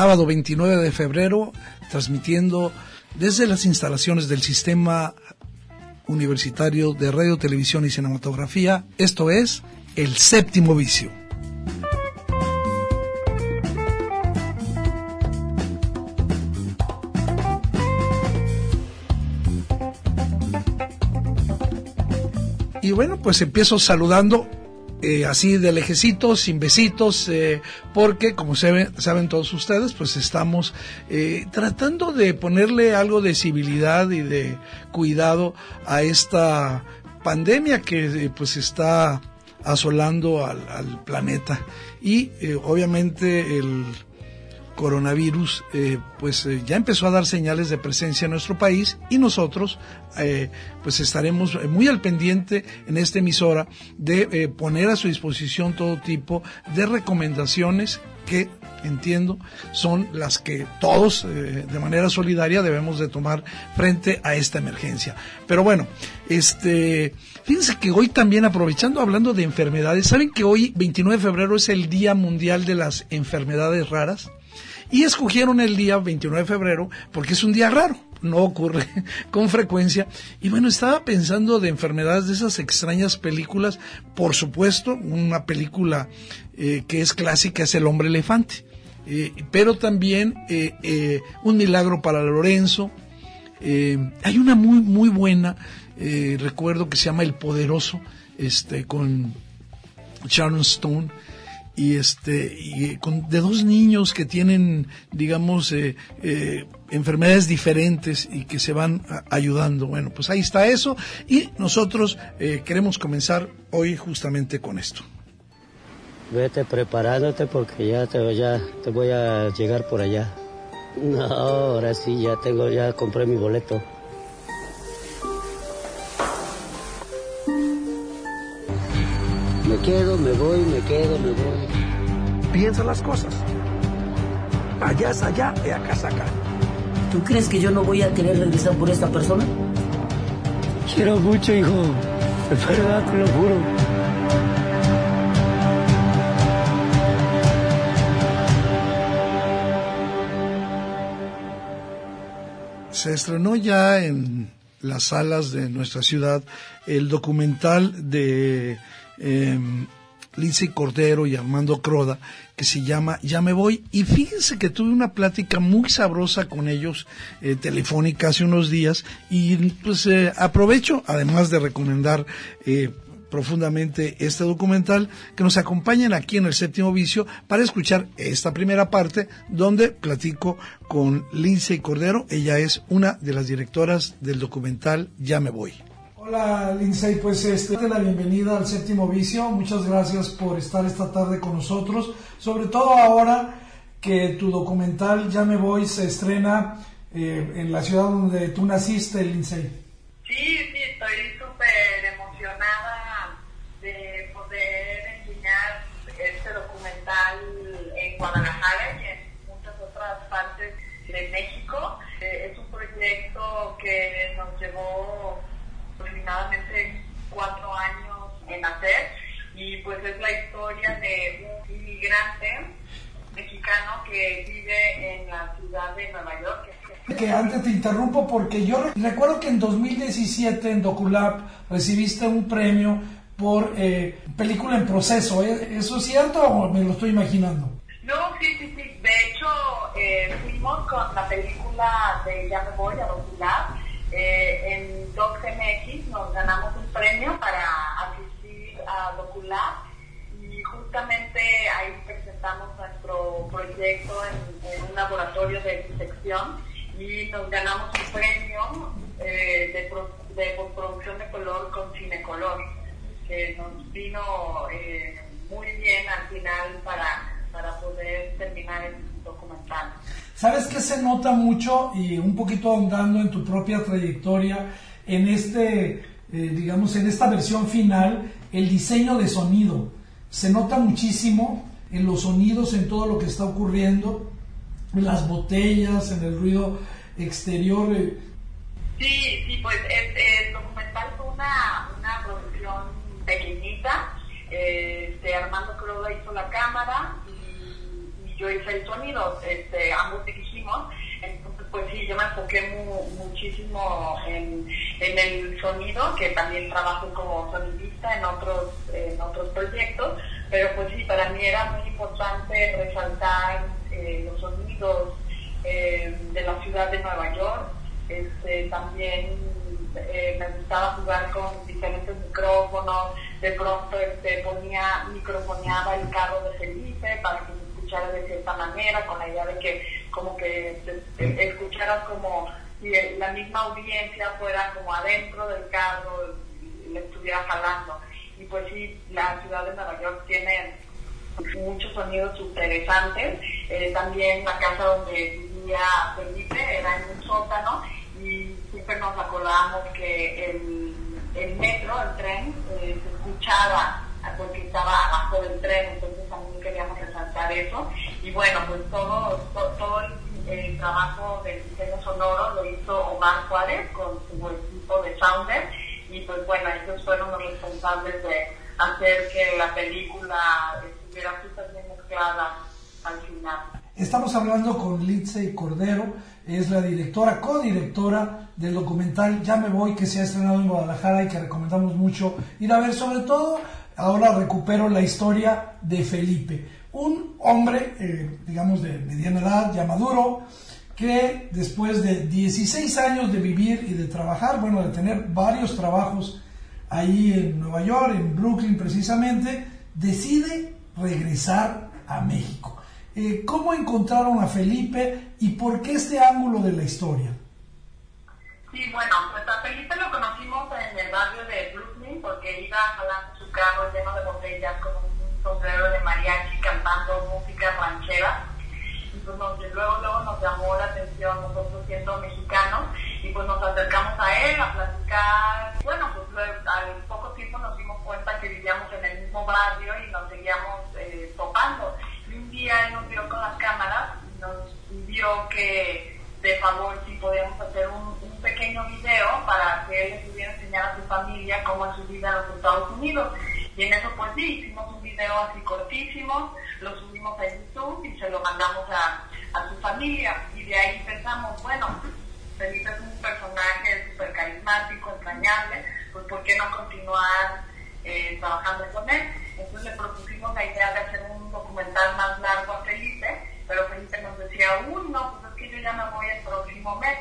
Sábado 29 de febrero, transmitiendo desde las instalaciones del Sistema Universitario de Radio, Televisión y Cinematografía. Esto es El Séptimo Vicio. Y bueno, pues empiezo saludando eh, así de lejecitos, sin besitos, eh, porque como saben todos ustedes, pues estamos eh, tratando de ponerle algo de civilidad y de cuidado a esta pandemia que pues está asolando al, al planeta. Y obviamente el coronavirus eh, pues eh, ya empezó a dar señales de presencia en nuestro país y nosotros eh, pues estaremos muy al pendiente en esta emisora de poner a su disposición todo tipo de recomendaciones que entiendo son las que todos de manera solidaria debemos de tomar frente a esta emergencia. Pero bueno, este fíjense que hoy también aprovechando hablando de enfermedades, ¿saben que hoy 29 de febrero es el Día Mundial de las Enfermedades Raras? Y escogieron el día 29 de febrero porque es un día raro, no ocurre con frecuencia. Y bueno, estaba pensando de enfermedades de esas extrañas películas. Por supuesto, una película eh, que es clásica es El hombre elefante. Eh, pero también eh, Un milagro para Lorenzo. hay una muy, muy buena, recuerdo que se llama El Poderoso, este, con Sharon Stone y este y con, de dos niños que tienen digamos eh, eh, enfermedades diferentes y que se van ayudando. Bueno pues ahí está eso. Y nosotros eh, queremos comenzar hoy justamente con esto. Vete preparándote porque ya te ya te voy a llegar por allá. No ahora sí ya tengo ya compré mi boleto quedo, me voy, me quedo, me voy. Piensa las cosas. Allá es allá y acá es acá. ¿Tú crees que yo no voy a querer regresar por esta persona? Quiero mucho, hijo. Es verdad, te lo juro. Se estrenó ya en las salas de nuestra ciudad el documental de eh, Lindsay Cordero y Armando Croda, que se llama Ya me voy. Y fíjense que tuve una plática muy sabrosa con ellos, eh, telefónica, hace unos días, y pues eh, aprovecho, además de recomendar eh, profundamente este documental, que nos acompañen aquí en el séptimo vicio para escuchar esta primera parte donde platico con Lindsay Cordero. Ella es una de las directoras del documental Ya me voy. Hola Lindsay, pues este, la bienvenida al séptimo vicio. Muchas gracias por estar esta tarde con nosotros, sobre todo ahora que tu documental Ya me voy se estrena eh, en la ciudad donde tú naciste, Lindsay. Sí, sí, estoy súper emocionada de poder enseñar este documental en Guadalajara y en muchas otras partes de México. Eh, es un proyecto que nos llevó aproximadamente cuatro años en hacer y pues es la historia de un inmigrante mexicano que vive en la ciudad de Nueva York. Que antes te interrumpo porque yo recuerdo que en 2017 en Doculab recibiste un premio por eh, película en proceso. ¿Eso es cierto o me lo estoy imaginando? No, sí, sí, sí. De hecho, eh, fuimos con la película de Ya me voy a Doculab eh, en DocMX nos ganamos un premio para asistir a Doculab y justamente ahí presentamos nuestro proyecto en, un laboratorio de disección y nos ganamos un premio eh, de, de postproducción de color con Cinecolor, que nos vino eh, muy bien al final para, para poder terminar el documental. ¿Sabes qué se nota mucho y un poquito ahondando en tu propia trayectoria en este, eh, digamos, en esta versión final, el diseño de sonido? Se nota muchísimo en los sonidos, en todo lo que está ocurriendo, en las botellas, en el ruido exterior. Eh. Sí, sí, pues el, documental fue una, una producción pequeñita. Este, Armando Croda hizo la cámara yo hice el sonido, este, ambos dirigimos, entonces pues sí, yo me enfoqué muchísimo en, el sonido, que también trabajo como sonidista en otros, en otros proyectos, pero pues sí, para mí era muy importante resaltar eh, los sonidos eh, de la ciudad de Nueva York, este, también eh, me gustaba jugar con diferentes micrófonos, de pronto este, ponía, microfoneaba el carro de Felipe para que de cierta manera, con la idea de que como que escucharas como si la misma audiencia fuera como adentro del carro y le estuviera jalando. Y pues sí, la ciudad de Nueva York tiene muchos sonidos interesantes. Eh, también la casa donde vivía Felipe era en un sótano y siempre nos acordábamos que el, el metro, el tren, eh, se escuchaba porque estaba abajo del tren, entonces también queríamos eso. Y bueno, pues todo, todo, el, trabajo del diseño sonoro lo hizo Omar Juárez con su equipo de Sounder y pues bueno, ellos fueron los responsables de hacer que la película estuviera súper bien mezclada al final. Estamos hablando con Lindsay Cordero, es la directora, codirectora del documental Ya me voy, que se ha estrenado en Guadalajara y que recomendamos mucho ir a ver, sobre todo ahora recupero la historia de Felipe, un hombre, eh, digamos, de mediana edad, ya maduro, que después de 16 años de vivir y de trabajar, bueno, de tener varios trabajos ahí en Nueva York, en Brooklyn precisamente, decide regresar a México. Eh, ¿Cómo encontraron a Felipe y por qué este ángulo de la historia? Sí, bueno, pues a Felipe lo conocimos en el barrio de Brooklyn porque iba jalando su carro lleno de botellas con un sombrero de mariachi cantando música ranchera. Y pues luego, luego nos llamó la atención nosotros siendo mexicanos y pues nos acercamos a él a platicar. Bueno, pues luego, al poco tiempo nos dimos cuenta que vivíamos en el mismo barrio y nos seguíamos eh, topando. Y un día él nos vio con las cámaras y nos pidió que de favor si podíamos hacer un pequeño video para que él les pudiera enseñar a su familia cómo es su vida en los Estados Unidos. Y en eso pues sí, hicimos un video así cortísimo, lo subimos a YouTube y se lo mandamos a, a su familia. Y de ahí pensamos, bueno, Felipe es un personaje súper carismático, entrañable, pues ¿por qué no continuar eh, trabajando con él? Entonces le propusimos la idea de hacer un documental más largo a Felipe, pero Felipe nos decía, uy, no, pues es que yo ya me voy el próximo mes.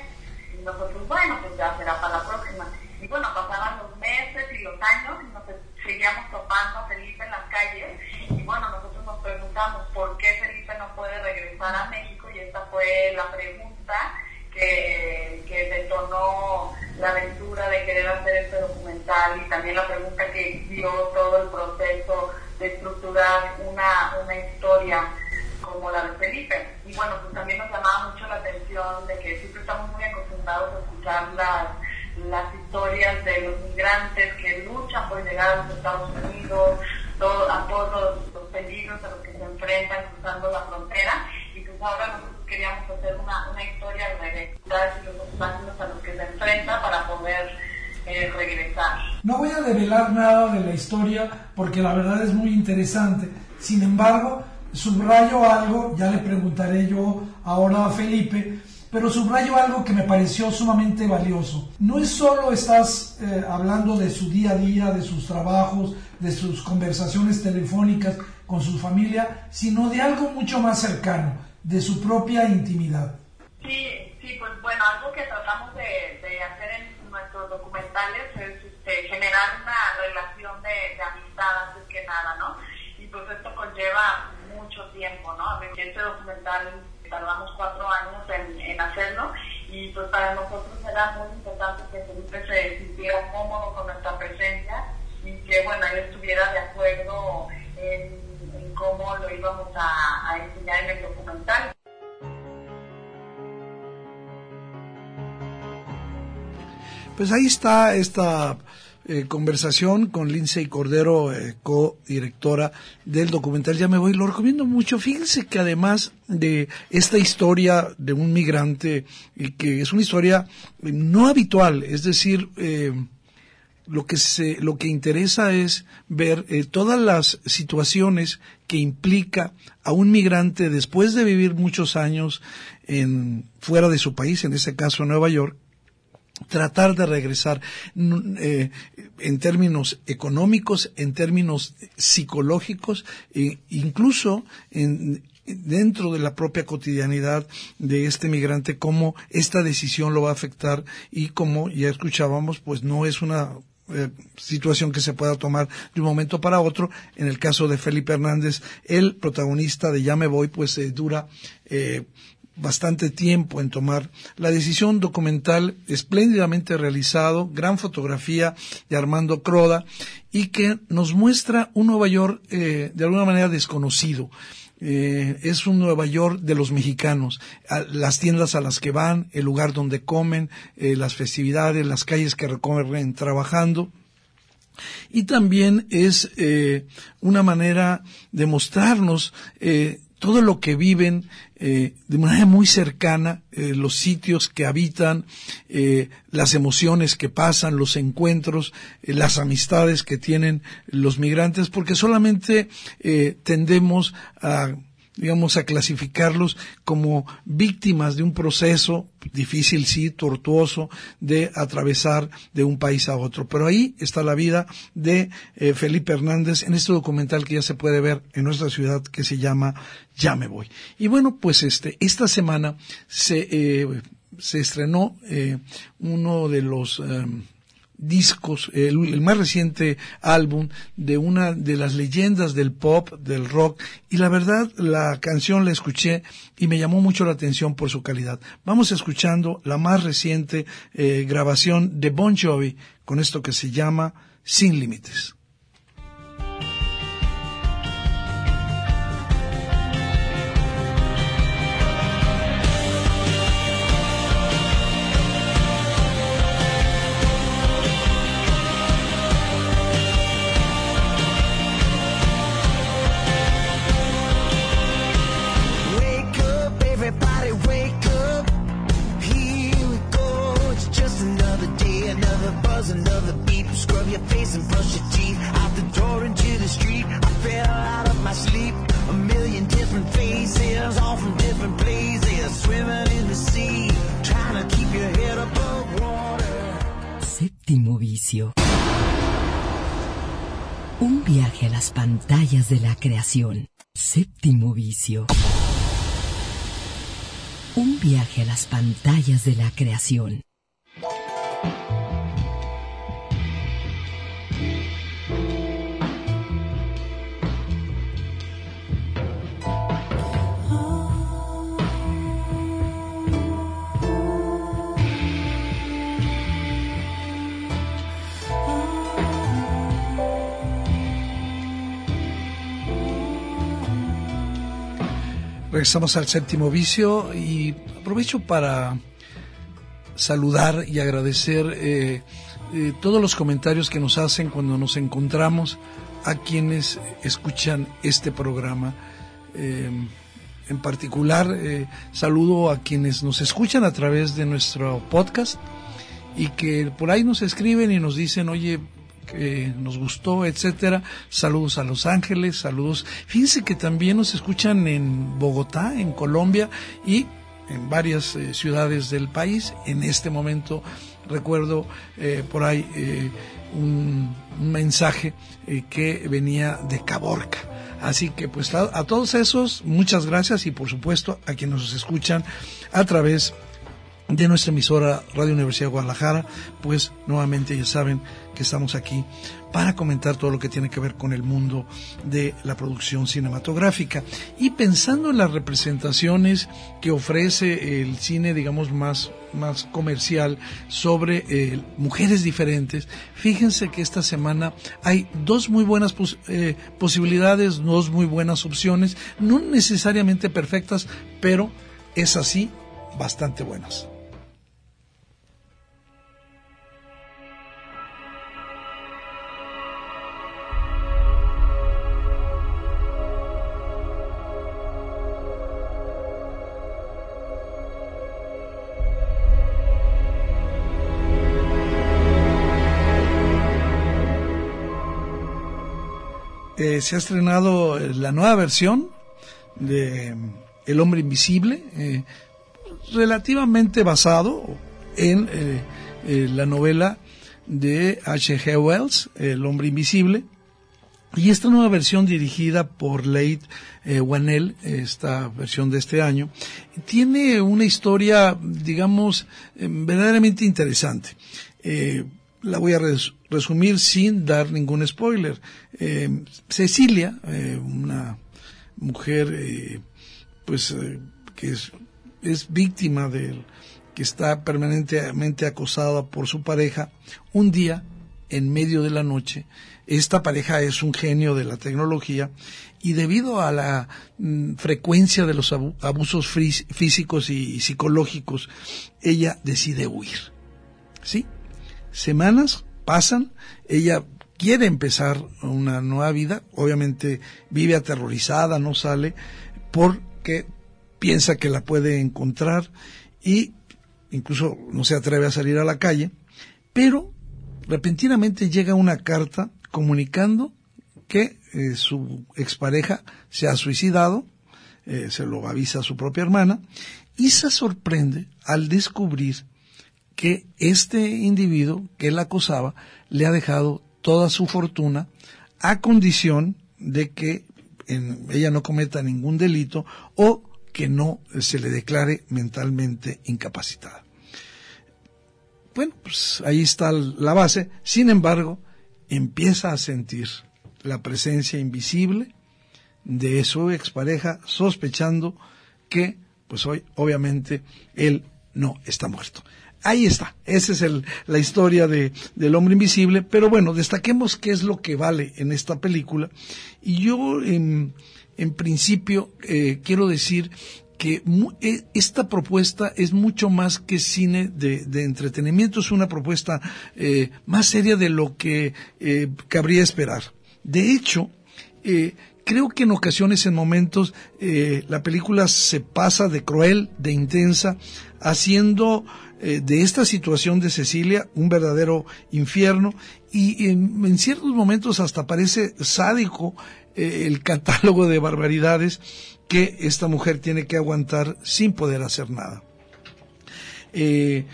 Y nosotros, bueno, pues ya será para la próxima. Y bueno, pasaban los meses y los años y nos seguíamos topando a Felipe en las calles. Y bueno, nosotros nos preguntamos por qué Felipe no puede regresar a México y esta la pregunta que, que detonó la aventura de querer hacer este documental y también la pregunta que dio todo el proceso de estructurar una, una historia como la de Felipe. Y bueno, pues también nos llamaba mucho la atención de que siempre estamos muy acostumbrados a escuchar las, las historias de los migrantes que luchan por llegar a los Estados Unidos, a todos los, peligros a los que se enfrentan cruzando la frontera. Y pues ahora nosotros hacer una, historia de los obstáculos a los que se enfrenta para poder eh. No voy a develar nada de la historia porque la verdad es muy interesante. Sin embargo, subrayo algo, ya le preguntaré yo ahora a Felipe, pero subrayo algo que me pareció sumamente valioso. No es solo estás eh, hablando de su día a día, de sus trabajos, de sus conversaciones telefónicas con su familia, sino de algo mucho más cercano, de su propia intimidad. Sí, sí, pues bueno, algo que tratamos de, de hacer en nuestros documentales es este, generar una relación de, de, amistad antes que nada, ¿no? Y pues esto conlleva mucho tiempo, ¿no? Este documental tardamos cuatro años en, en hacerlo y pues para nosotros era muy importante que Felipe se sintiera cómodo con nuestra presencia y que bueno él estuviera de acuerdo en, en cómo lo íbamos a, a Pues ahí está esta eh, conversación con Lindsay Cordero, eh, co-directora del documental Ya me voy. Lo recomiendo mucho. Fíjense que además de esta historia de un migrante, y que es una historia no habitual, es decir, eh, lo que se, lo que interesa es ver todas las situaciones que implica a un migrante después de vivir muchos años en fuera de su país, en este caso Nueva York, tratar de regresar eh, en términos económicos, en términos psicológicos, e incluso en, dentro de la propia cotidianidad de este migrante, cómo esta decisión lo va a afectar y como ya escuchábamos, pues no es una eh, situación que se pueda tomar de un momento para otro. En el caso de Felipe Hernández, el protagonista de Ya me voy, pues eh, dura eh, bastante tiempo en tomar la decisión documental espléndidamente realizado, gran fotografía de Armando Croda y que nos muestra un Nueva York eh, de alguna manera desconocido. Eh, es un Nueva York de los mexicanos, las tiendas a las que van, el lugar donde comen, eh, las festividades, las calles que recorren trabajando. Y también es una manera de mostrarnos todo lo que viven eh, de manera muy cercana, eh, los sitios que habitan, eh, las emociones que pasan, los encuentros, las amistades que tienen los migrantes, porque solamente tendemos a digamos, a clasificarlos como víctimas de un proceso difícil, sí, tortuoso, de atravesar de un país a otro. Pero ahí está la vida de eh, Felipe Hernández en este documental que ya se puede ver en nuestra ciudad que se llama Ya me voy. Y bueno, pues este, esta semana se, eh, se estrenó eh, uno de los em, discos, el, más reciente álbum de una de las leyendas del pop, del rock, y la verdad la canción la escuché y me llamó mucho la atención por su calidad. Vamos escuchando la más reciente eh, grabación de Bon Jovi con esto que se llama Sin Límites. Un viaje a las pantallas de la creación. Séptimo vicio. Un viaje a las pantallas de la creación. Regresamos al séptimo vicio y aprovecho para saludar y agradecer eh, eh, todos los comentarios que nos hacen cuando nos encontramos a quienes escuchan este programa. Eh, en particular, saludo a quienes nos escuchan a través de nuestro podcast y que por ahí nos escriben y nos dicen, oye, nos gustó, etcétera. Saludos a Los Ángeles, saludos. Fíjense que también nos escuchan en Bogotá, en Colombia y en varias eh, ciudades del país. En este momento recuerdo eh, por ahí eh, un, mensaje que venía de Caborca. Así que pues a, a, todos esos, muchas gracias y por supuesto a quienes nos escuchan a través de nuestra emisora Radio Universidad de Guadalajara, pues nuevamente ya saben que estamos aquí para comentar todo lo que tiene que ver con el mundo de la producción cinematográfica. Y pensando en las representaciones que ofrece el cine, digamos, más, más comercial sobre eh, mujeres diferentes, fíjense que esta semana hay dos muy buenas eh, posibilidades, dos muy buenas opciones, no necesariamente perfectas, pero es así, bastante buenas. Eh, se ha estrenado la nueva versión de El hombre invisible, eh, relativamente basado en eh, la novela de H.G. Wells, El hombre invisible. Y esta nueva versión dirigida por Leigh Whannell, esta versión de este año, tiene una historia, digamos, verdaderamente interesante la voy a resumir sin dar ningún spoiler. Eh, Cecilia, eh, una mujer eh, pues que es, es víctima de que está permanentemente acosada por su pareja, un día en medio de la noche, esta pareja es un genio de la tecnología y debido a la mm, frecuencia de los abusos físicos y psicológicos, ella decide huir. ¿Sí? Semanas pasan, ella quiere empezar una nueva vida, obviamente vive aterrorizada, no sale, porque piensa que la puede encontrar y incluso no se atreve a salir a la calle, pero repentinamente llega una carta comunicando que eh, su expareja se ha suicidado, eh, se lo avisa a su propia hermana, y se sorprende al descubrir que este individuo que la acosaba le ha dejado toda su fortuna a condición de que ella no cometa ningún delito o que no se le declare mentalmente incapacitada. Bueno, pues ahí está la base. Sin embargo, empieza a sentir la presencia invisible de su expareja, sospechando que, pues hoy, obviamente, él no está muerto. Ahí está, esa es la historia de, del hombre invisible, pero bueno, destaquemos qué es lo que vale en esta película. Y yo, en, principio, eh, quiero decir que eh, esta propuesta es mucho más que cine de, entretenimiento, es una propuesta eh, más seria de lo que cabría esperar. De hecho, creo que en ocasiones, en momentos, la película se pasa de cruel, de intensa, haciendo eh, de esta situación de Cecilia un verdadero infierno y en, ciertos momentos hasta parece sádico eh, el catálogo de barbaridades que esta mujer tiene que aguantar sin poder hacer nada. Eh,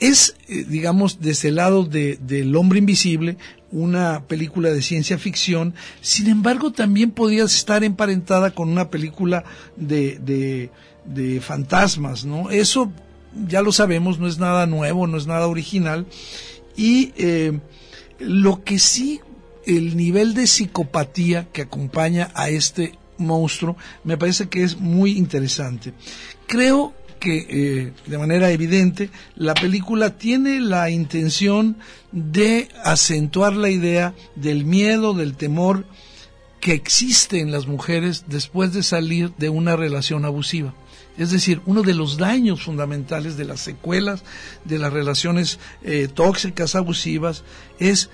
es, digamos, desde el lado de, del hombre invisible, una película de ciencia ficción, sin embargo también podría estar emparentada con una película de, de, de fantasmas, ¿no? Eso ya lo sabemos, no es nada nuevo, no es nada original. Y eh, lo que sí, el nivel de psicopatía que acompaña a este monstruo, me parece que es muy interesante. Creo que eh, de manera evidente la película tiene la intención de acentuar la idea del miedo, del temor que existe en las mujeres después de salir de una relación abusiva. Es decir, uno de los daños fundamentales de las secuelas de las relaciones eh, tóxicas, abusivas, es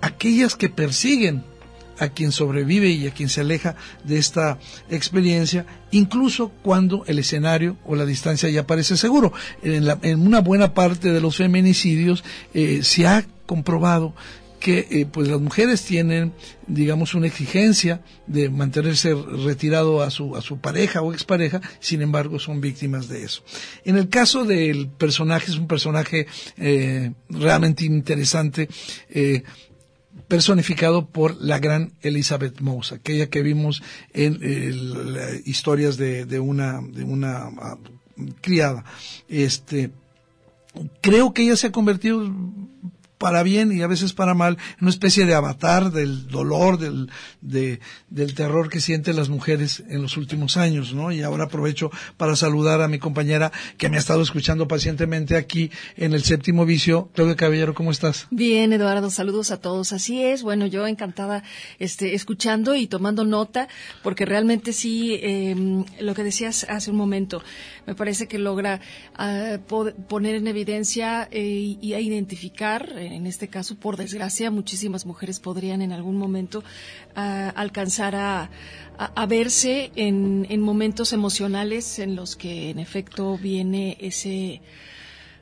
aquellas que persiguen a quien sobrevive y a quien se aleja de esta experiencia, incluso cuando el escenario o la distancia ya parece seguro. En, una buena parte de los feminicidios eh, se ha comprobado que eh, pues las mujeres tienen digamos una exigencia de mantenerse retirado a su a su pareja o expareja sin embargo son víctimas de eso en el caso del personaje es un personaje eh, realmente interesante eh, personificado por la gran Elizabeth Moss, aquella que vimos en historias de, de, una de una criada. Este, creo que ella se ha convertido para bien y a veces para mal, una especie de avatar del dolor, del, de, del terror que sienten las mujeres en los últimos años, ¿no? Y ahora aprovecho para saludar a mi compañera que me ha estado escuchando pacientemente aquí en el séptimo vicio. Claudia Caballero, ¿cómo estás? Bien, Eduardo, saludos a todos. Así es, bueno, yo encantada este, escuchando y tomando nota, porque realmente sí, eh, lo que decías hace un momento, me parece que logra uh, poner en evidencia eh, y a identificar en este caso, por desgracia, muchísimas mujeres podrían en algún momento uh, alcanzar a, a, verse en, momentos emocionales en los que, en efecto, viene ese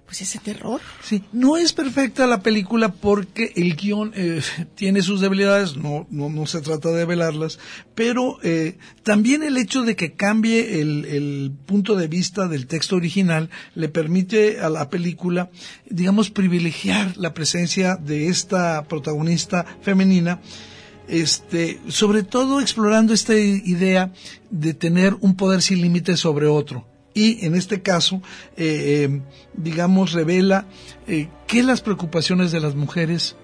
pues ese terror. Sí, no es perfecta la película porque el guion eh, tiene sus debilidades, no, no, no, se trata de velarlas, pero eh, también el hecho de que cambie el, el, punto de vista del texto original le permite a la película, digamos, privilegiar la presencia de esta protagonista femenina, este, sobre todo explorando esta idea de tener un poder sin límites sobre otro y en este caso, eh, eh, digamos, revela eh, que las preocupaciones de las mujeres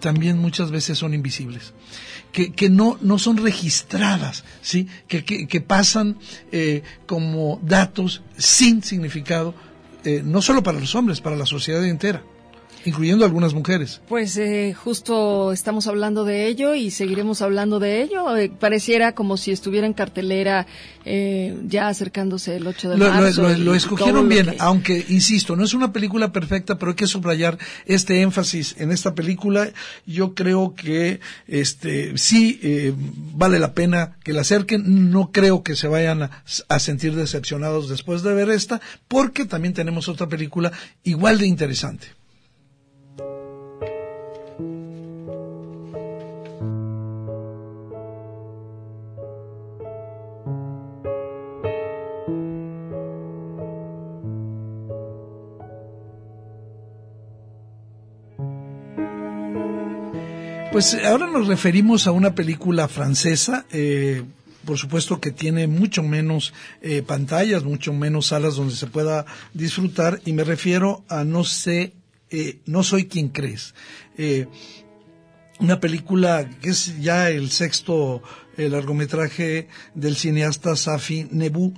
también muchas veces son invisibles, que, que no, no son registradas, ¿sí? que, que, que pasan como datos sin significado, no solo para los hombres, para la sociedad entera incluyendo algunas mujeres. Pues eh, justo estamos hablando de ello y seguiremos hablando de ello. Eh, pareciera como si estuviera en cartelera eh, ya acercándose el 8 de lo, marzo. Lo, lo, lo escogieron bien, que... aunque, insisto, no es una película perfecta, pero hay que subrayar este énfasis en esta película. Yo creo que este sí eh, vale la pena que la acerquen. No creo que se vayan a, a sentir decepcionados después de ver esta, porque también tenemos otra película igual de interesante. Pues ahora nos referimos a una película francesa, eh, por supuesto que tiene mucho menos eh, pantallas, mucho menos salas donde se pueda disfrutar, y me refiero a No sé, eh, No soy quien crees. Eh, una película que es ya el sexto largometraje del cineasta Safi Nebou.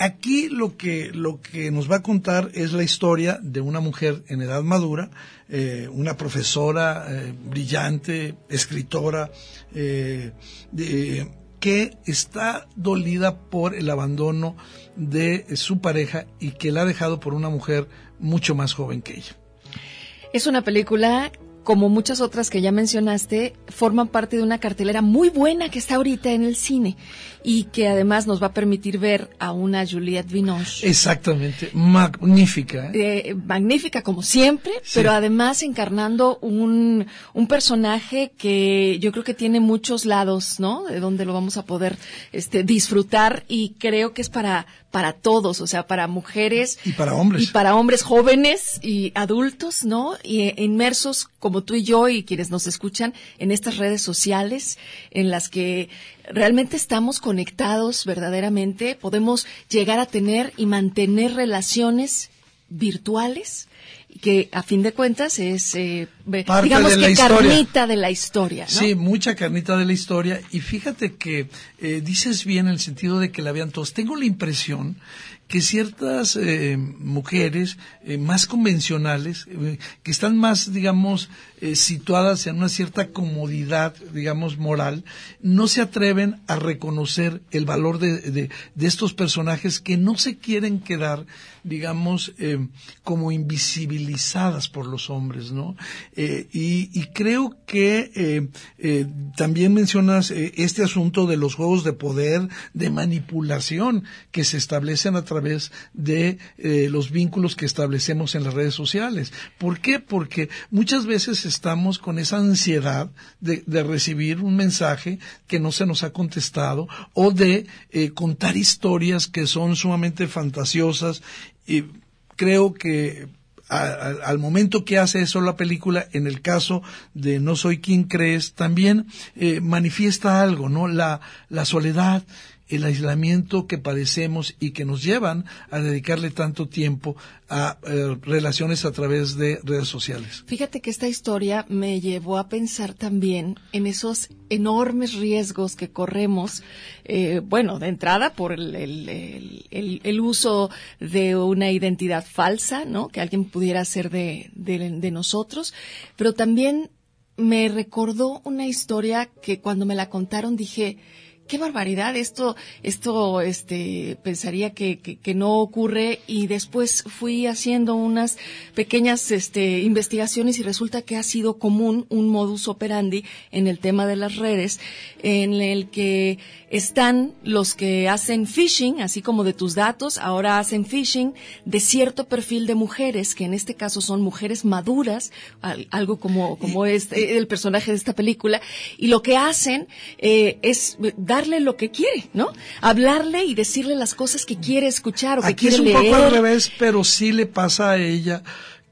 Aquí lo que, lo que nos va a contar es la historia de una mujer en edad madura, eh, una profesora eh, brillante, escritora, eh, de, que está dolida por el abandono de su pareja y que la ha dejado por una mujer mucho más joven que ella. Es una película como muchas otras que ya mencionaste, forman parte de una cartelera muy buena que está ahorita en el cine y que además nos va a permitir ver a una Juliette Binoche. Exactamente, magnífica. ¿eh? Eh, magnífica como siempre, sí. pero además encarnando un, un personaje que yo creo que tiene muchos lados, ¿no? De donde lo vamos a poder este, disfrutar y creo que es para, para todos, o sea, para mujeres. Y para hombres. Y para hombres jóvenes y adultos, ¿no? Y eh, inmersos como tú y yo y quienes nos escuchan en estas redes sociales en las que realmente estamos conectados verdaderamente, podemos llegar a tener y mantener relaciones virtuales que a fin de cuentas es eh, Parte digamos de que la historia. carnita de la historia ¿no? sí mucha carnita de la historia y fíjate que eh, dices bien en el sentido de que la vean todos tengo la impresión que ciertas eh, mujeres eh, más convencionales, eh, que están más, digamos, situadas en una cierta comodidad, digamos, moral, no se atreven a reconocer el valor de, de, de estos personajes que no se quieren quedar, digamos, como invisibilizadas por los hombres, ¿no? Y, y, creo que también mencionas este asunto de los juegos de poder, de manipulación que se establecen a través de eh, los vínculos que establecemos en las redes sociales. ¿Por qué? Porque muchas veces estamos con esa ansiedad de, de recibir un mensaje que no se nos ha contestado o de eh, contar historias que son sumamente fantasiosas y creo que al momento que hace eso la película, en el caso de No soy quien crees, también eh, manifiesta algo, ¿no? La, la soledad, el aislamiento que padecemos y que nos llevan a dedicarle tanto tiempo a eh, relaciones a través de redes sociales. Fíjate que esta historia me llevó a pensar también en esos enormes riesgos que corremos, eh, bueno, de entrada por el, el, el, uso de una identidad falsa, ¿no? Que alguien pudiera hacer de nosotros, pero también me recordó una historia que cuando me la contaron dije, qué barbaridad, esto, esto, este, pensaría que, que, no ocurre. Y después fui haciendo unas pequeñas, este, investigaciones y resulta que ha sido común un modus operandi en el tema de las redes en el que están los que hacen phishing, así como de tus datos, ahora hacen phishing de cierto perfil de mujeres, que en este caso son mujeres maduras, algo como, como es eh, el personaje de esta película, y lo que hacen eh, es dar darle lo que quiere, ¿no? Hablarle y decirle las cosas que quiere escuchar o que quiere leer. es un poco al revés, pero sí le pasa a ella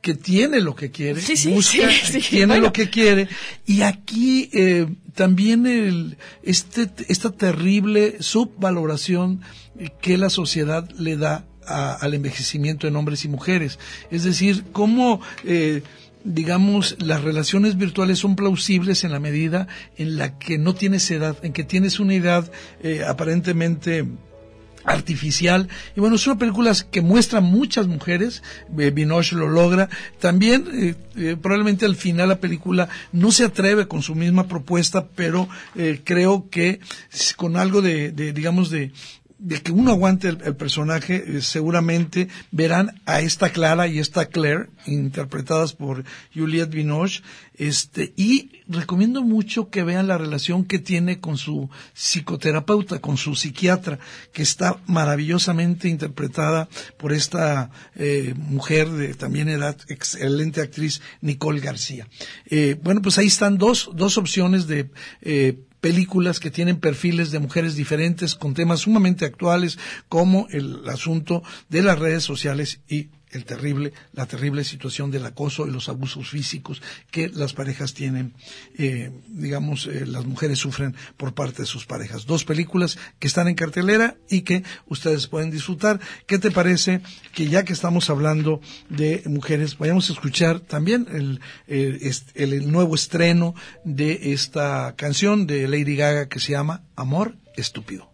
que tiene lo que quiere, busca, tiene lo que quiere. Y aquí eh, también el, este, esta terrible subvaloración que la sociedad le da al envejecimiento en hombres y mujeres. Es decir, cómo eh, digamos, las relaciones virtuales son plausibles en la medida en la que no tienes edad, en que tienes una edad eh, aparentemente artificial. Y bueno es una película que muestra muchas mujeres eh, Binoche lo logra. También eh, eh, probablemente al final la película no se atreve con su misma propuesta pero creo que con algo de digamos de de que uno aguante el, personaje, eh, seguramente verán a esta Clara y esta Claire, interpretadas por Juliette Binoche, este, y recomiendo mucho que vean la relación que tiene con su psicoterapeuta, con su psiquiatra, que está maravillosamente interpretada por esta eh, mujer de también edad, excelente actriz, Nicole García. Eh, bueno, pues ahí están dos, dos opciones de películas que tienen perfiles de mujeres diferentes con temas sumamente actuales como el asunto de las redes sociales y el terrible, la terrible situación del acoso y los abusos físicos que las parejas tienen, eh, digamos, eh, las mujeres sufren por parte de sus parejas. Dos películas que están en cartelera y que ustedes pueden disfrutar. ¿Qué te parece que ya que estamos hablando de mujeres, vayamos a escuchar también el, el nuevo estreno de esta canción de Lady Gaga que se llama Amor Estúpido?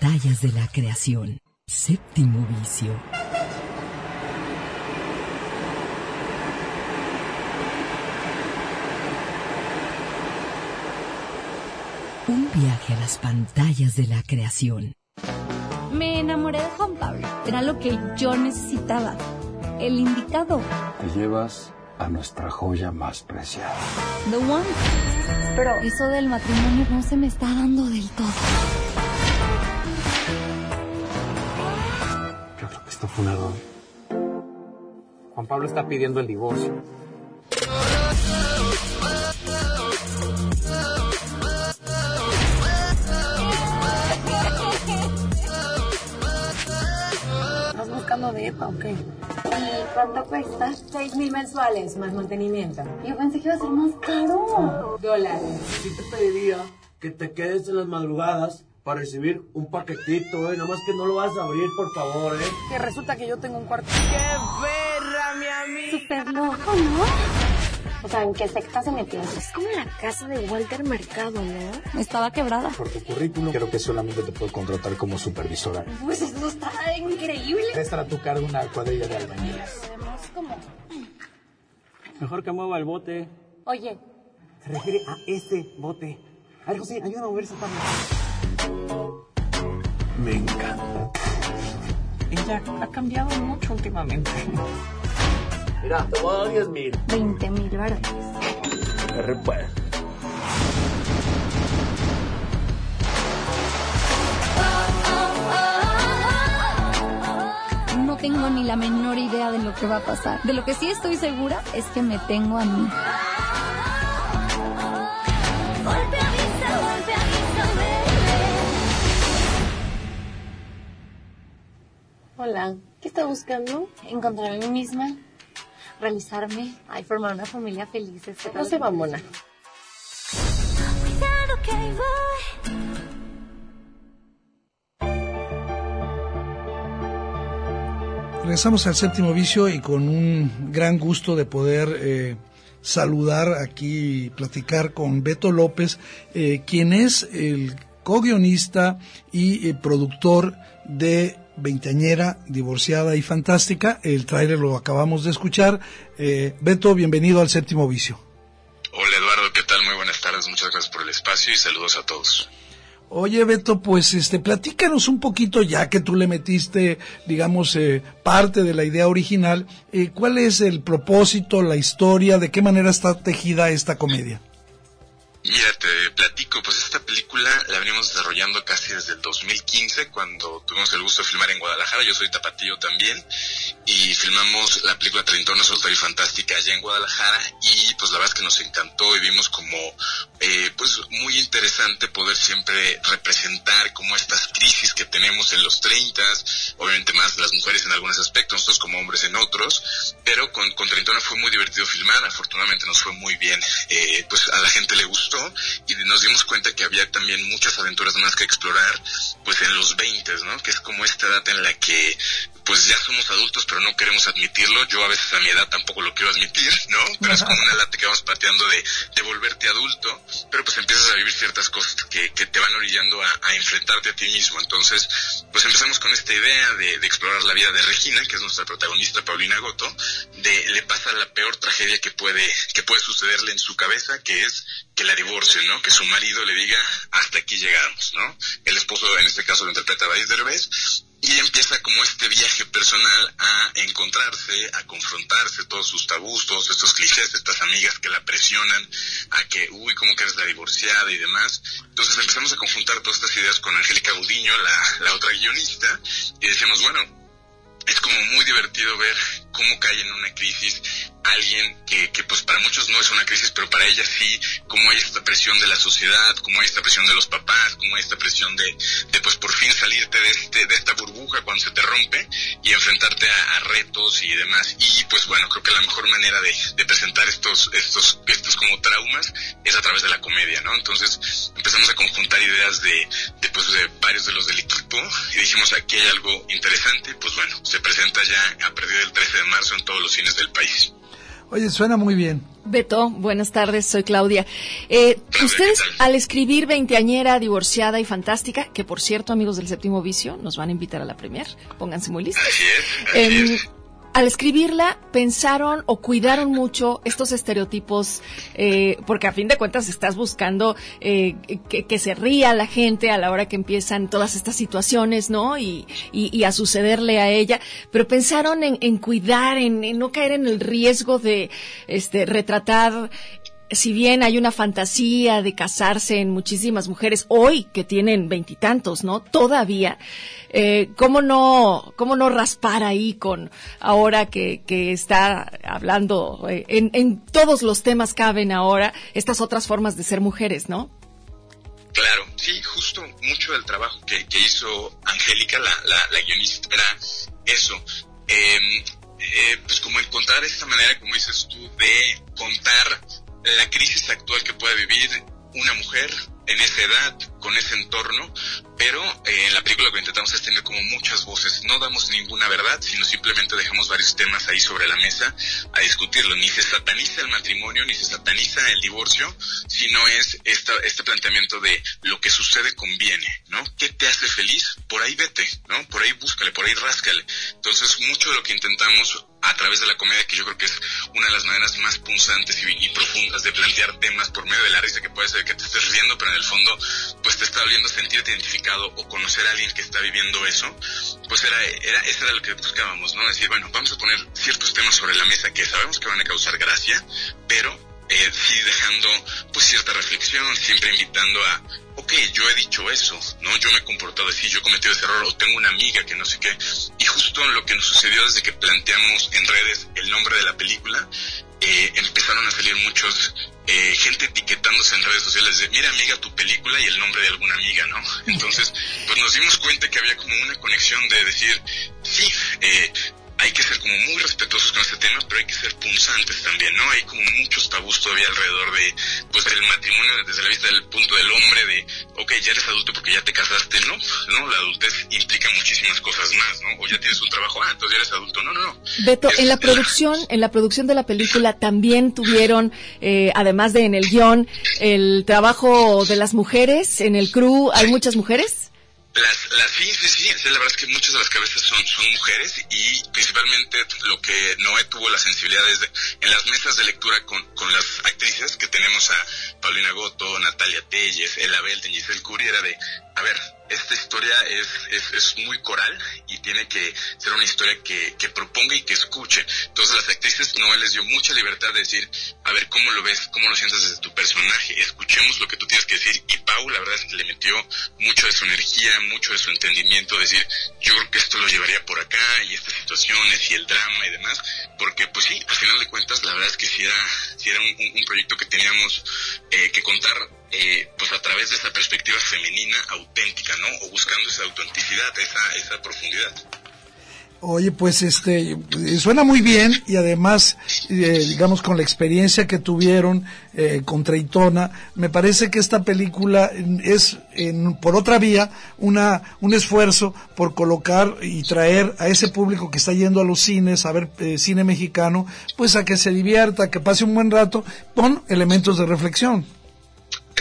Las pantallas de la creación. Séptimo vicio. Un viaje a las pantallas de la creación. Me enamoré de Juan Pablo. Era lo que yo necesitaba. El indicado. Te llevas a nuestra joya más preciada. The One. Pero eso del matrimonio no se me está dando del todo. Esto fue un error. Juan Pablo está pidiendo el divorcio. ¿Estás buscando dieta o qué? ¿Y cuánto cuesta? Seis mil mensuales, más mantenimiento. Yo pensé que iba a ser más caro. Dólares. Sí te pediría que te quedes en las madrugadas para recibir un paquetito, ¿eh? Nada más que no lo vas a abrir, por favor, ¿eh? Que resulta que yo tengo un cuarto. ¡Qué perra, mi amigo! Súper loco, ¿no? O sea, ¿en qué secta se metió? Es como la casa de Walter Mercado, ¿no? Estaba quebrada. Por tu currículum, creo que solamente te puedo contratar como supervisora. Pues eso está increíble. Estará a tu cargo una cuadrilla de albañiles. como... Mejor que mueva el bote. Oye. Se refiere a ese bote. A ver, José, ayúdame a mover esa tabla. Me encanta. ella ha cambiado mucho últimamente. Mira, te voy a dar 10 mil. 20 mil varones. Pues. No tengo ni la menor idea de lo que va a pasar. De lo que sí estoy segura es que me tengo a mí. Hola, ¿qué está buscando? Encontrar a mí misma, realizarme, ay, formar una familia feliz. No se va, mona. Regresamos al séptimo vicio y con un gran gusto de poder eh, saludar aquí y platicar con Beto López, eh, quien es el co-guionista y eh, productor de Veinteañera, Divorciada y Fantástica. El tráiler lo acabamos de escuchar. Eh, Beto, bienvenido al séptimo vicio. Hola Eduardo, ¿qué tal? Muy buenas tardes, muchas gracias por el espacio y saludos a todos. Oye, Beto, pues este, platícanos un poquito, ya que tú le metiste, digamos, eh, parte de la idea original, eh, ¿cuál es el propósito, la historia, de qué manera está tejida esta comedia? Mira, te platico, pues esta película la venimos desarrollando casi desde el 2015, cuando tuvimos el gusto de filmar en Guadalajara, yo soy tapatillo también, y filmamos la película Treintona Soltaria y Fantástica allá en Guadalajara, y pues la verdad es que nos encantó y vimos como, eh, pues muy interesante poder siempre representar como estas crisis que tenemos en los 30, obviamente más las mujeres en algunos aspectos, nosotros como hombres en otros, pero con, con Treintona fue muy divertido filmar, afortunadamente nos fue muy bien, eh, pues a la gente le gustó, y nos dimos cuenta que había también muchas aventuras más que explorar pues en los 20, ¿no? Que es como esta edad en la que pues ya somos adultos pero no queremos admitirlo. Yo a veces a mi edad tampoco lo quiero admitir, ¿no? Pero es como una lata que vamos pateando de, de volverte adulto, pero pues empiezas a vivir ciertas cosas que, que te van orillando a, a, enfrentarte a ti mismo. Entonces, pues empezamos con esta idea de, de, explorar la vida de Regina, que es nuestra protagonista Paulina Goto, de le pasa la peor tragedia que puede, que puede sucederle en su cabeza, que es que la divorcie, ¿no? Que su marido le diga, hasta aquí llegamos, ¿no? El esposo, en este caso, lo interpreta Baez Derbez, y empieza como este viaje personal a encontrarse, a confrontarse todos sus tabús, todos estos clichés, estas amigas que la presionan a que, uy, ¿cómo que eres la divorciada y demás? Entonces empezamos a confrontar todas estas ideas con Angélica Gudiño, la, la otra guionista, y decíamos, bueno, es como muy divertido ver cómo cae en una crisis alguien que, que pues para muchos no es una crisis, pero para ella sí, cómo hay esta presión de la sociedad, cómo hay esta presión de los papás, cómo hay esta presión de, de pues por fin salirte de, este, de esta burbuja cuando se te rompe y enfrentarte a, retos y demás. Y pues bueno, creo que la mejor manera de, de presentar estos, estos, estos como traumas es a través de la comedia, ¿no? Entonces empezamos a conjuntar ideas de, de pues de varios de los del equipo y dijimos aquí hay algo interesante, pues bueno, se presenta ya a partir del 13 de marzo en todos los cines del país. Oye, suena muy bien. Beto, buenas tardes, soy Claudia. Eh, ustedes, al escribir Veinteañera, Divorciada y Fantástica, que por cierto, amigos del Séptimo Vicio, nos van a invitar a la premier, pónganse muy listos. Así es, así Eh, es. Al escribirla, pensaron o cuidaron mucho estos estereotipos, eh, porque a fin de cuentas estás buscando eh, que, se ría la gente a la hora que empiezan todas estas situaciones, ¿no? Y, y, a sucederle a ella, pero pensaron en, en cuidar, en, en no caer en el riesgo de este, retratar si bien hay una fantasía de casarse en muchísimas mujeres hoy que tienen veintitantos, ¿no? Todavía, eh, ¿cómo no, cómo no raspar ahí con ahora que, que está hablando eh, en, en todos los temas caben ahora estas otras formas de ser mujeres, ¿no? Claro, sí, justo mucho del trabajo que, que hizo Angélica, la, la, la, guionista, era eso. Eh, eh, pues como encontrar esta manera, como dices tú, de contar la crisis actual que puede vivir una mujer en esa edad, con ese entorno, pero eh, en la película lo que intentamos es tener como muchas voces. No damos ninguna verdad, sino simplemente dejamos varios temas ahí sobre la mesa a discutirlo. Ni se sataniza el matrimonio, ni se sataniza el divorcio, sino es esta, este planteamiento de lo que sucede conviene, ¿no? ¿Qué te hace feliz? Por ahí vete, ¿no? Por ahí búscale, por ahí ráscale. Entonces, mucho de lo que intentamos a través de la comedia, que yo creo que es una de las maneras más punzantes y, profundas de plantear temas por medio de la risa, que puede ser que te estés riendo, pero en el fondo, pues te está volviendo a sentirte identificado o conocer a alguien que está viviendo eso, pues era, era, eso era lo que buscábamos, ¿no? Decir, bueno, vamos a poner ciertos temas sobre la mesa que sabemos que van a causar gracia, pero eh, sí dejando pues cierta reflexión, siempre invitando a, ok, yo he dicho eso, ¿no? Yo me he comportado así, yo he cometido ese error, o tengo una amiga que no sé qué. Y justo lo que nos sucedió desde que planteamos en redes el nombre de la película, eh, empezaron a salir muchos eh, gente etiquetándose en redes sociales de mira amiga tu película y el nombre de alguna amiga, ¿no? Entonces, pues nos dimos cuenta que había como una conexión de decir, sí, eh, hay que ser como muy respetuosos con este tema, pero hay que ser punzantes también, ¿no? Hay como muchos tabús todavía alrededor de, pues, el matrimonio desde la vista del punto del hombre, de, ok, ya eres adulto porque ya te casaste, ¿no? ¿No? La adultez implica muchísimas cosas más, ¿no? O ya tienes un trabajo, ah, entonces ya eres adulto, no, no, no. Beto, en la producción, en la producción de la película también tuvieron, eh, además de en el guion, el trabajo de las mujeres, en el crew, ¿hay muchas mujeres? Las, las, sí, sí, sí, la verdad es que muchas de las cabezas son, son mujeres y principalmente lo que Noé tuvo la sensibilidad es de, en las mesas de lectura con, con las actrices que tenemos a Paulina Goto, Natalia Telles, Ella Belden, Giselle Curie, era de, a ver, esta historia es, es, es, muy coral y tiene que ser una historia que, que, proponga y que escuche. Entonces las actrices no les dio mucha libertad de decir, a ver, ¿cómo lo ves? ¿Cómo lo sientes desde tu personaje? Escuchemos lo que tú tienes que decir. Y Pau, la verdad es que le metió mucho de su energía, mucho de su entendimiento, decir, yo creo que esto lo llevaría por acá y estas situaciones y el drama y demás, porque pues sí, al final de cuentas, la verdad es que si era, si era un, un proyecto que teníamos eh, que contar eh, pues a través de esa perspectiva femenina auténtica, ¿no? O buscando esa autenticidad, esa, esa profundidad. Oye, pues este suena muy bien y además, eh, digamos, con la experiencia que tuvieron eh, con Treitona, me parece que esta película es, en, por otra vía, una un esfuerzo por colocar y traer a ese público que está yendo a los cines a ver eh, cine mexicano, pues a que se divierta, que pase un buen rato con elementos de reflexión.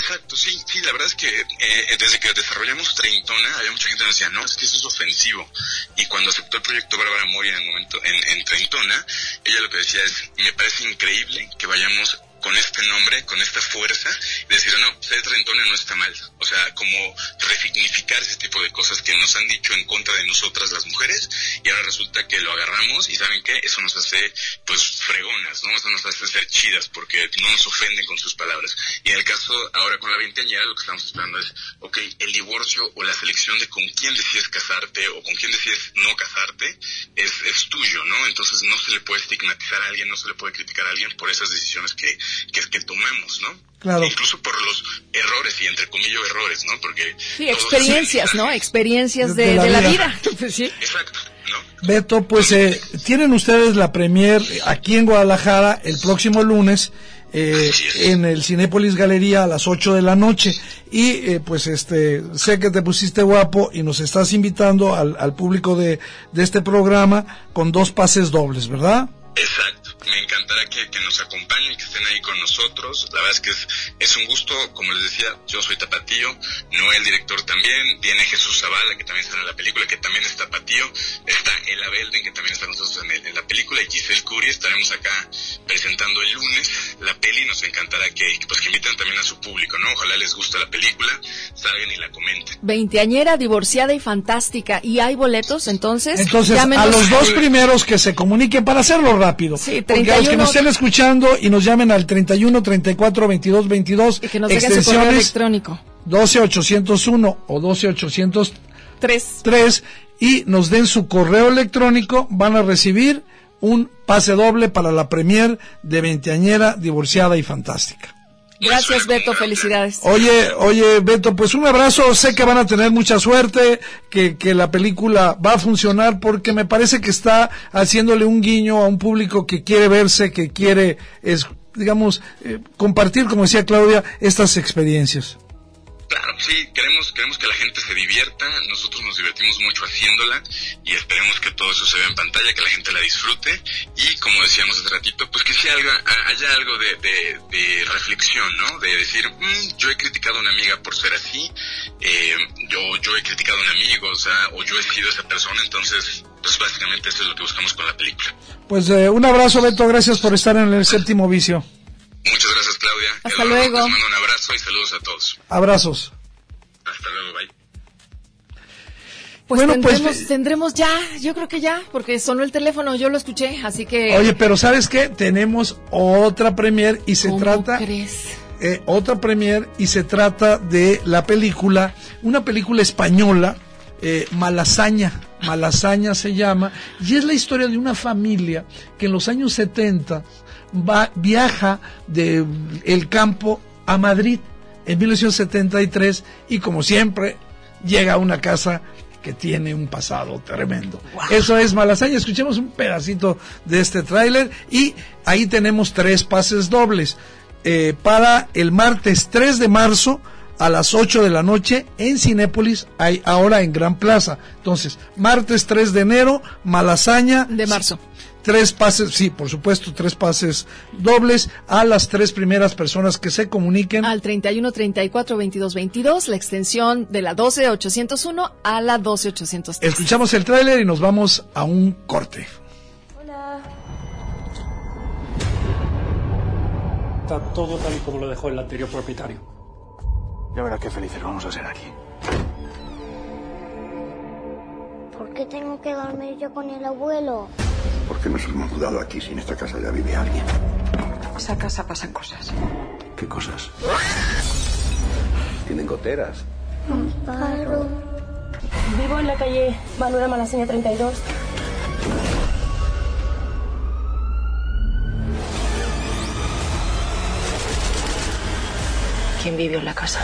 Exacto, sí, sí, la verdad es que eh, desde que desarrollamos Treintona, había mucha gente que decía, no, es que eso es ofensivo. Y cuando aceptó el proyecto Bárbara Mori en el momento, en, en Treintona, ella lo que decía es, me parece increíble que vayamos con este nombre, con esta fuerza, decir, no, ser trentona no está mal. O sea, como resignificar ese tipo de cosas que nos han dicho en contra de nosotras las mujeres, y ahora resulta que lo agarramos y ¿saben qué? Eso nos hace, pues, fregonas, ¿no? Eso nos hace ser chidas porque no nos ofenden con sus palabras. Y en el caso, ahora con la veinteañera, lo que estamos esperando es, ok, el divorcio o la selección de con quién decides casarte o con quién decides no casarte es, es tuyo, ¿no? Entonces no se le puede estigmatizar a alguien, no se le puede criticar a alguien por esas decisiones que, que, que tomemos, ¿no? Claro. Incluso por los errores y entre comillas errores, ¿no? Porque sí, experiencias, ¿no? Experiencias de, de, la, de la, vida. vida. sí. Exacto. ¿no? Beto, pues eh, tienen ustedes la premier aquí en Guadalajara el próximo lunes eh, en el Cinépolis Galería a las 8 de la noche y eh, pues este sé que te pusiste guapo y nos estás invitando al, al público de, de este programa con dos pases dobles, ¿verdad? Exacto. Me encantará que, que, nos acompañen, que estén ahí con nosotros. La verdad es que es, es un gusto, como les decía, yo soy Tapatío, Noel director también, viene Jesús Zavala, que también está en la película, que también es Tapatío, está Ella Belden, que también está con nosotros en, el, en, la película, y Giselle Curie, estaremos acá presentando el lunes la peli, nos encantará que, pues, que inviten también a su público, ¿no? Ojalá les guste la película, salgan y la comenten. Veinteañera, divorciada y fantástica, ¿y hay boletos entonces? Entonces, a los dos primeros que se comuniquen para hacerlo rápido. Sí, porque a los que nos estén escuchando y nos llamen al 31 34 22 22 y que nos extensiones su correo electrónico. 12 801 o 12 803 y nos den su correo electrónico. Van a recibir un pase doble para la premier de veinteañera divorciada y fantástica. Gracias, Beto, felicidades. Oye, oye, Beto, pues un abrazo, sé que van a tener mucha suerte, que, que la película va a funcionar porque me parece que está haciéndole un guiño a un público que quiere verse, que quiere, es, digamos, eh, compartir, como decía Claudia, estas experiencias. Claro, sí, queremos, queremos que la gente se divierta, nosotros nos divertimos mucho haciéndola y esperemos que todo eso se vea en pantalla, que la gente la disfrute y como decíamos hace ratito, pues que si haya, haya algo de, de, de, reflexión, ¿no? De decir, mmm, yo he criticado a una amiga por ser así, eh, yo, yo he criticado a un amigo, o sea, o yo he sido esa persona, entonces, pues básicamente eso es lo que buscamos con la película. Pues eh, un abrazo, Beto, gracias por estar en el séptimo vicio. Muchas gracias, Claudia. Hasta Eduardo, luego. Les mando un abrazo y saludos a todos. Abrazos. Hasta luego, bye. Pues, Bueno, pues, tendremos, tendremos ya, yo creo que ya, porque sonó el teléfono, yo lo escuché, así que... Oye, pero ¿sabes qué? Tenemos otra premier y se ¿Cómo trata... crees? eh, otra premier y se trata de la película, una película española, eh, Malasaña. Malasaña se llama, y es la historia de una familia que en los años 70 va, viaja de el campo a Madrid en 1973 y como siempre llega a una casa que tiene un pasado tremendo. Eso es Malasaña. Escuchemos un pedacito de este tráiler y ahí tenemos tres pases dobles eh, para el martes 3 de marzo a las 8 de la noche en Cinépolis, hay ahora en Gran Plaza. Entonces, martes 3 de enero, Malasaña. De marzo. Tres pases, sí, por supuesto, tres pases dobles a las tres primeras personas que se comuniquen. Al 31 34 22 22, la extensión de la 12 801 a la 12 803. Escuchamos el tráiler y nos vamos a un corte. Hola. Está todo tal y como lo dejó el anterior propietario. Ya verás qué felices vamos a ser aquí. ¿Por qué tengo que dormir yo con el abuelo? ¿Por qué nos hemos mudado aquí si en esta casa ya vive alguien? Esa casa pasan cosas. ¿Qué cosas? Tienen goteras. Amparo. Vivo en la calle Manuela Malaseña 32. ¿Quién vivió en la casa?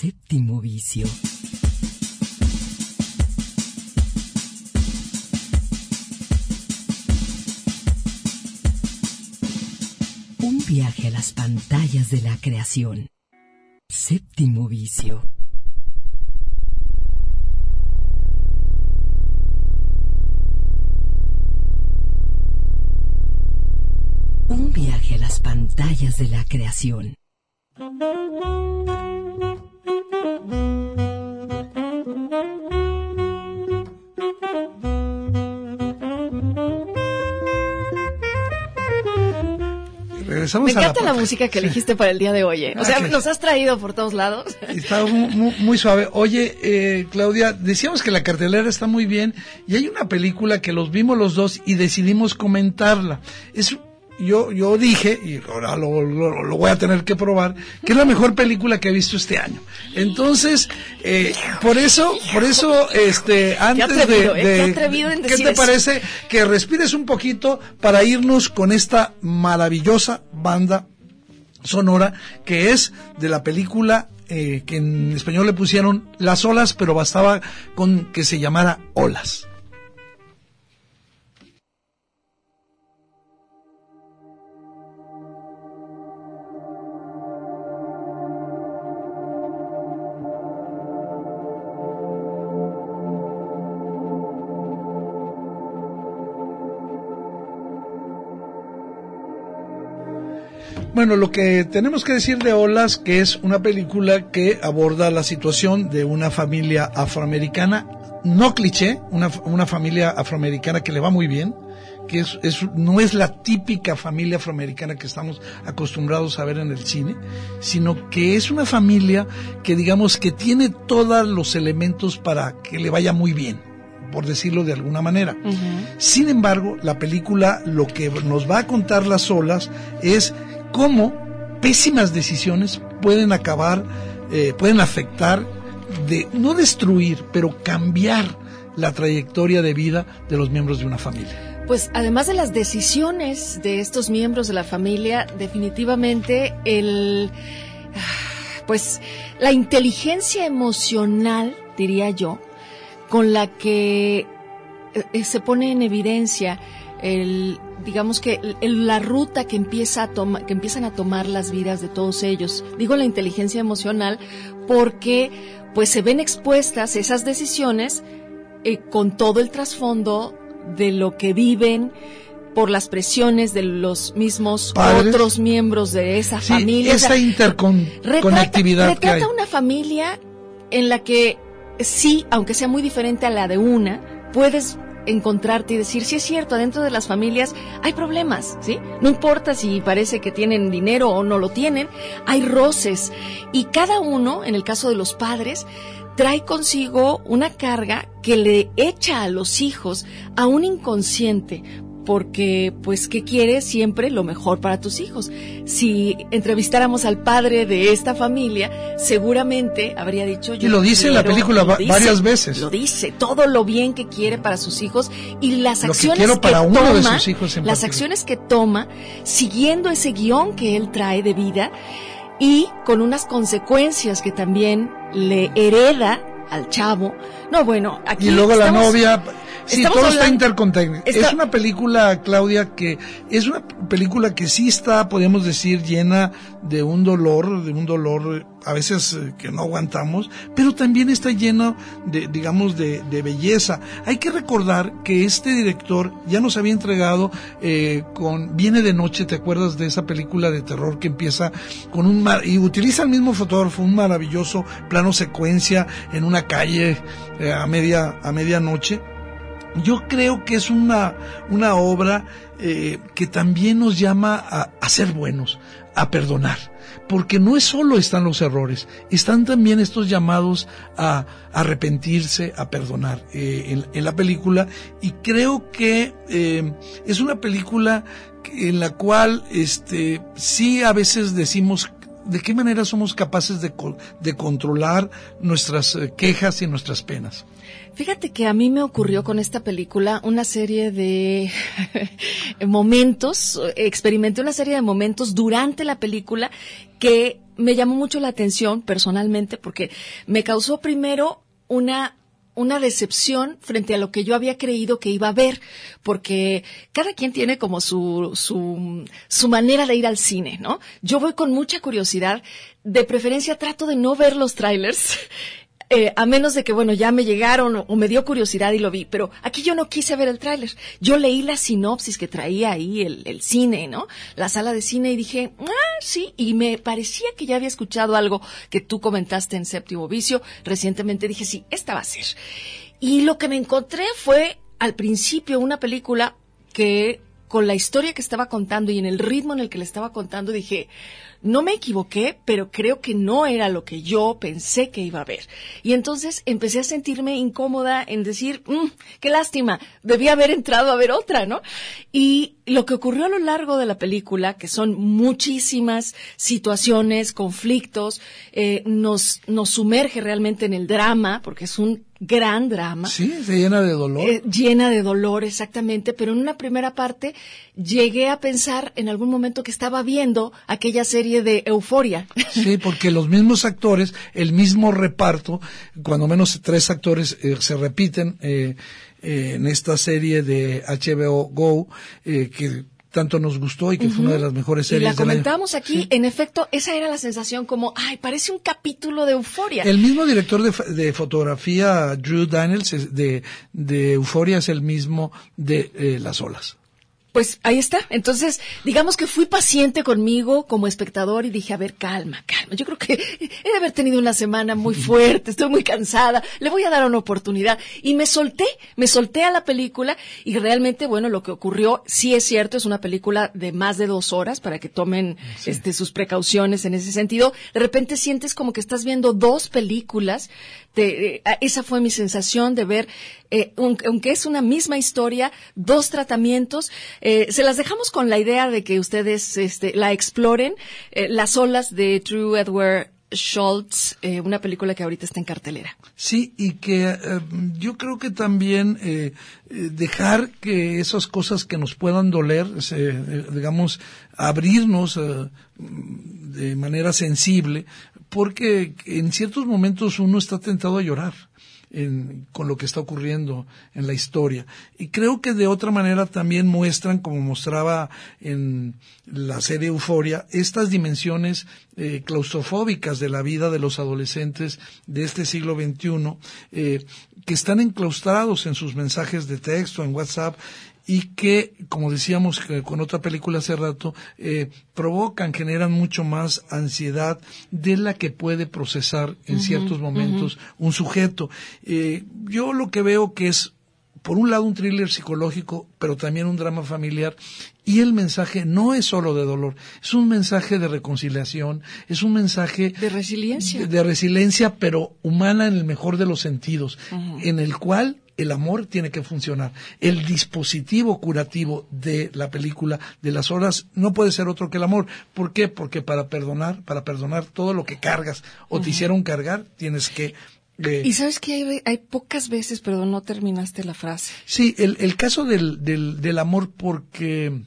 Séptimo vicio. Un viaje a las pantallas de la creación. Séptimo vicio. Un viaje a las pantallas de la creación. Regresamos Me a encanta la, la, música que elegiste para el día de hoy. ¿eh? O Ah, sea, nos has traído por todos lados. Está mu- mu- muy, suave. Oye, eh, Claudia, decíamos que la cartelera está muy bien y hay una película que los vimos los dos y decidimos comentarla. Es yo yo dije y ahora lo, lo- lo voy a tener que probar que es la mejor película que he visto este año. Entonces, eh, por eso por eso este antes atrevido, de, ¿eh? Qué de- ¿qué te eso. parece que respires un poquito para irnos con esta maravillosa banda sonora que es de la película eh, que en español le pusieron Las olas, pero bastaba con que se llamara Olas. Bueno, lo que tenemos que decir de Olas, que es una película que aborda la situación de una familia afroamericana, no cliché, una, una familia afroamericana que le va muy bien, que es, es- no es la típica familia afroamericana que estamos acostumbrados a ver en el cine, sino que es una familia que digamos que tiene todos los elementos para que le vaya muy bien, por decirlo de alguna manera. Sin embargo, la película lo que nos va a contar las olas es cómo pésimas decisiones pueden acabar, eh, pueden afectar, de, no destruir, pero cambiar la trayectoria de vida de los miembros de una familia. Pues además de las decisiones de estos miembros de la familia, definitivamente el ah, pues la inteligencia emocional, diría yo, con la que eh, se pone en evidencia el digamos que la ruta que empieza a toma- que empiezan a tomar las vidas de todos ellos. Digo la inteligencia emocional porque pues se ven expuestas esas decisiones eh, con todo el trasfondo de lo que viven por las presiones de los mismos Padres. otros miembros de esa Sí, familia. O esa sea, interconectividad que hay. retrata una familia en la que sí, aunque sea muy diferente a la de una, puedes encontrarte y decir, sí es cierto, adentro de las familias hay problemas, ¿sí? No importa si parece que tienen dinero o no lo tienen, hay roces. Y cada uno, en el caso de los padres, trae consigo una carga que le echa a los hijos a un inconsciente porque pues que quiere siempre lo mejor para tus hijos. Si entrevistáramos al padre de esta familia, seguramente habría dicho yo Y lo dice en la quiero", película varias veces. Lo dice, todo lo bien que quiere para sus hijos y las Lo que acciones quiero para uno toma, de sus hijos en las particular. acciones que toma siguiendo ese guion que él trae de vida y con unas consecuencias que también le hereda al chavo. No, bueno, aquí y luego la novia sí todo está interconectado. está- es una película Claudia que es una película que sí está podemos decir llena de un dolor de un dolor a veces eh, que no aguantamos pero también está llena de digamos de, de belleza. Hay que recordar que este director ya nos había entregado eh, con viene de noche te acuerdas de esa película de terror que empieza con un mar y utiliza el mismo fotógrafo un maravilloso plano secuencia en una calle eh, a media a medianoche yo creo que es una, una obra eh, que también nos llama a, a ser buenos, a perdonar, porque no es solo están los errores, están también estos llamados a arrepentirse, a perdonar eh, en, en la película, y creo que eh, es una película en la cual este, sí a veces decimos de qué manera somos capaces de, de controlar nuestras eh, quejas y nuestras penas. Fíjate que a mí me ocurrió con esta película una serie de momentos, experimenté una serie de momentos durante la película que me llamó mucho la atención personalmente porque me causó primero una una decepción frente a lo que yo había creído que iba a ver, porque cada quien tiene como su, su, su manera de ir al cine, ¿no? Yo voy con mucha curiosidad, de preferencia trato de no ver los trailers, eh, a menos de que, bueno, ya me llegaron o, me dio curiosidad y lo vi, pero aquí yo no quise ver el tráiler. Yo leí la sinopsis que traía ahí el, el cine, ¿no? La sala de cine y dije, ah, sí, y me parecía que ya había escuchado algo que tú comentaste en Séptimo Vicio. Recientemente dije, sí, esta va a ser. Y lo que me encontré fue, al principio, una película que con la historia que estaba contando y en el ritmo en el que le estaba contando, dije, no me equivoqué, pero creo que no era lo que yo pensé que iba a ver. Y entonces empecé a sentirme incómoda en decir, "Mm, qué lástima, debía haber entrado a ver otra, ¿no? Y lo que ocurrió a lo largo de la película, que son muchísimas situaciones, conflictos, eh, nos, nos sumerge realmente en el drama, porque es un gran drama. Sí, se llena de dolor. Eh, llena de dolor, exactamente, pero en una primera parte llegué a pensar en algún momento que estaba viendo aquella serie de Euforia. Sí, porque los mismos actores, el mismo reparto, cuando menos tres actores eh, se repiten eh, eh, en esta serie de HBO Go, eh, que tanto nos gustó y que fue una de las mejores Y series la del año. comentábamos aquí, en efecto, esa era la sensación como, ay, parece un capítulo de Euforia. El mismo director de, de fotografía, Drew Daniels, de, de Euforia, es el mismo de eh, Las Olas. Pues ahí está. Entonces, digamos que fui paciente conmigo como espectador y dije, a ver, calma, calma. Yo creo que he de haber tenido una semana muy fuerte, estoy muy cansada, le voy a dar una oportunidad. Y me solté, me solté a la película y realmente, bueno, lo que ocurrió, sí es cierto, es una película de más de dos horas para que tomen este, sus precauciones en ese sentido. De repente sientes como que estás viendo dos películas. Eh, esa fue mi sensación de ver, eh, aunque es una misma historia, dos tratamientos. Eh, se las dejamos con la idea de que ustedes este, la exploren. Las olas de Drew Edward Schultz, una película que ahorita está en cartelera. Sí, y que yo creo que también dejar que esas cosas que nos puedan doler, se, digamos, abrirnos de manera sensible, porque en ciertos momentos uno está tentado a llorar. con lo que está ocurriendo en la historia. Y creo que de otra manera también muestran, como mostraba en la serie Euforia, estas dimensiones eh, claustrofóbicas de la vida de los adolescentes de este siglo XXI, eh, que están enclaustrados en sus mensajes de texto, en WhatsApp, y que, como decíamos con otra película hace rato, eh, provocan, generan mucho más ansiedad de la que puede procesar en ciertos momentos un sujeto. Eh, yo lo que veo que es, por un lado, un thriller psicológico, pero también un drama familiar, y el mensaje no es solo de dolor, es un mensaje de reconciliación, es un mensaje de resiliencia, de, resiliencia, pero humana en el mejor de los sentidos, en el cual el amor tiene que funcionar. El dispositivo curativo de la película de las horas no puede ser otro que el amor. ¿Por qué? Porque para perdonar, para perdonar todo lo que cargas o te hicieron cargar, tienes que eh, y sabes que hay, pocas veces, pero no terminaste la frase. Sí, el, el caso del, del, del amor, porque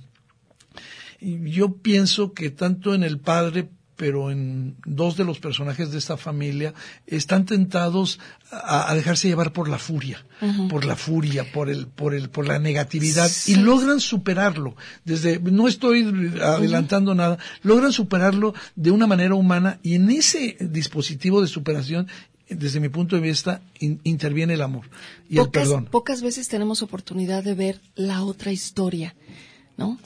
yo pienso que tanto en el padre pero en dos de los personajes de esta familia están tentados a, dejarse llevar por la furia, por la furia, por el, por el, por la negatividad y logran superarlo. Desde, no estoy adelantando nada, logran superarlo de una manera humana y en ese dispositivo de superación desde mi punto de vista, interviene el amor y el perdón. Pocas veces tenemos oportunidad de ver la otra historia.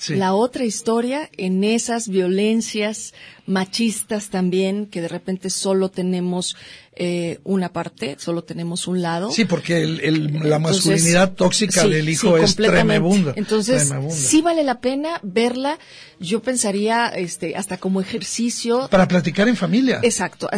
La otra historia en esas violencias machistas también, que de repente solo tenemos eh, una parte, solo tenemos un lado. Sí, porque el, la masculinidad tóxica del hijo es tremenda. Entonces, sí vale la pena verla. Yo pensaría, este, hasta como ejercicio. Para platicar en familia. Exacto.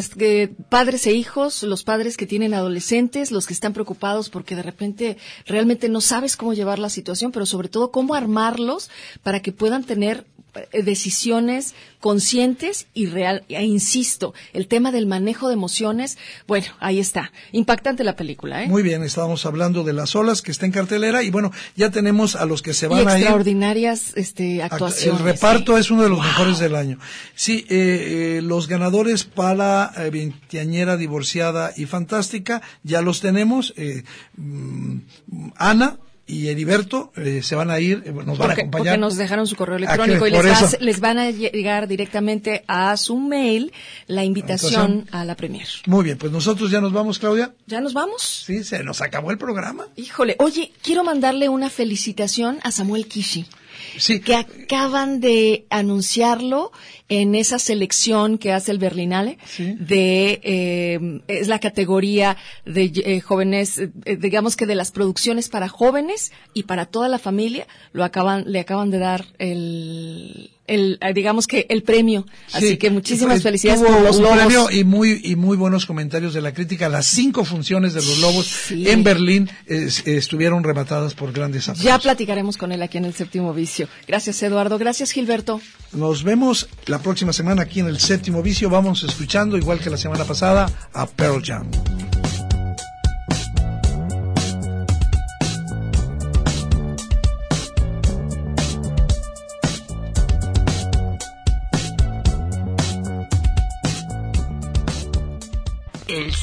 padres e hijos, los padres que tienen adolescentes, los que están preocupados porque de repente realmente no sabes cómo llevar la situación, pero sobre todo cómo armarlos para que puedan tener decisiones conscientes y real. E insisto, el tema del manejo de emociones, bueno, ahí está. Impactante la película, ¿eh? Muy bien, estábamos hablando de las olas que está en cartelera y bueno, ya tenemos a los que se van a ir. Extraordinarias este, actuaciones. El reparto es uno de los mejores del año. Sí, eh, eh, los ganadores para eh, Veinteañera Divorciada y Fantástica ya los tenemos. Mm, Ana, y Heriberto eh, se van a ir, eh, nos van a acompañar. Porque nos dejaron su correo electrónico y les, les, van a llegar directamente a su mail la invitación a la premier. Muy bien, pues nosotros ya nos vamos, Claudia. ¿Ya nos vamos? Sí, se nos acabó el programa. Híjole, oye, quiero mandarle una felicitación a Samuel Kishi. Sí. Que acaban de anunciarlo en esa selección que hace el Berlinale de eh, es la categoría de eh, jóvenes eh, digamos que de las producciones para jóvenes y para toda la familia lo acaban le acaban de dar el el, digamos que el premio. Así que muchísimas felicidades por los lobos. premio y muy, y muy buenos comentarios de la crítica. Las cinco funciones de los lobos en Berlín estuvieron rematadas por grandes aplausos. Ya platicaremos con él aquí en el séptimo vicio. Gracias Eduardo. Gracias Gilberto. Nos vemos la próxima semana aquí en el séptimo vicio. Vamos escuchando, igual que la semana pasada, a Pearl Jam.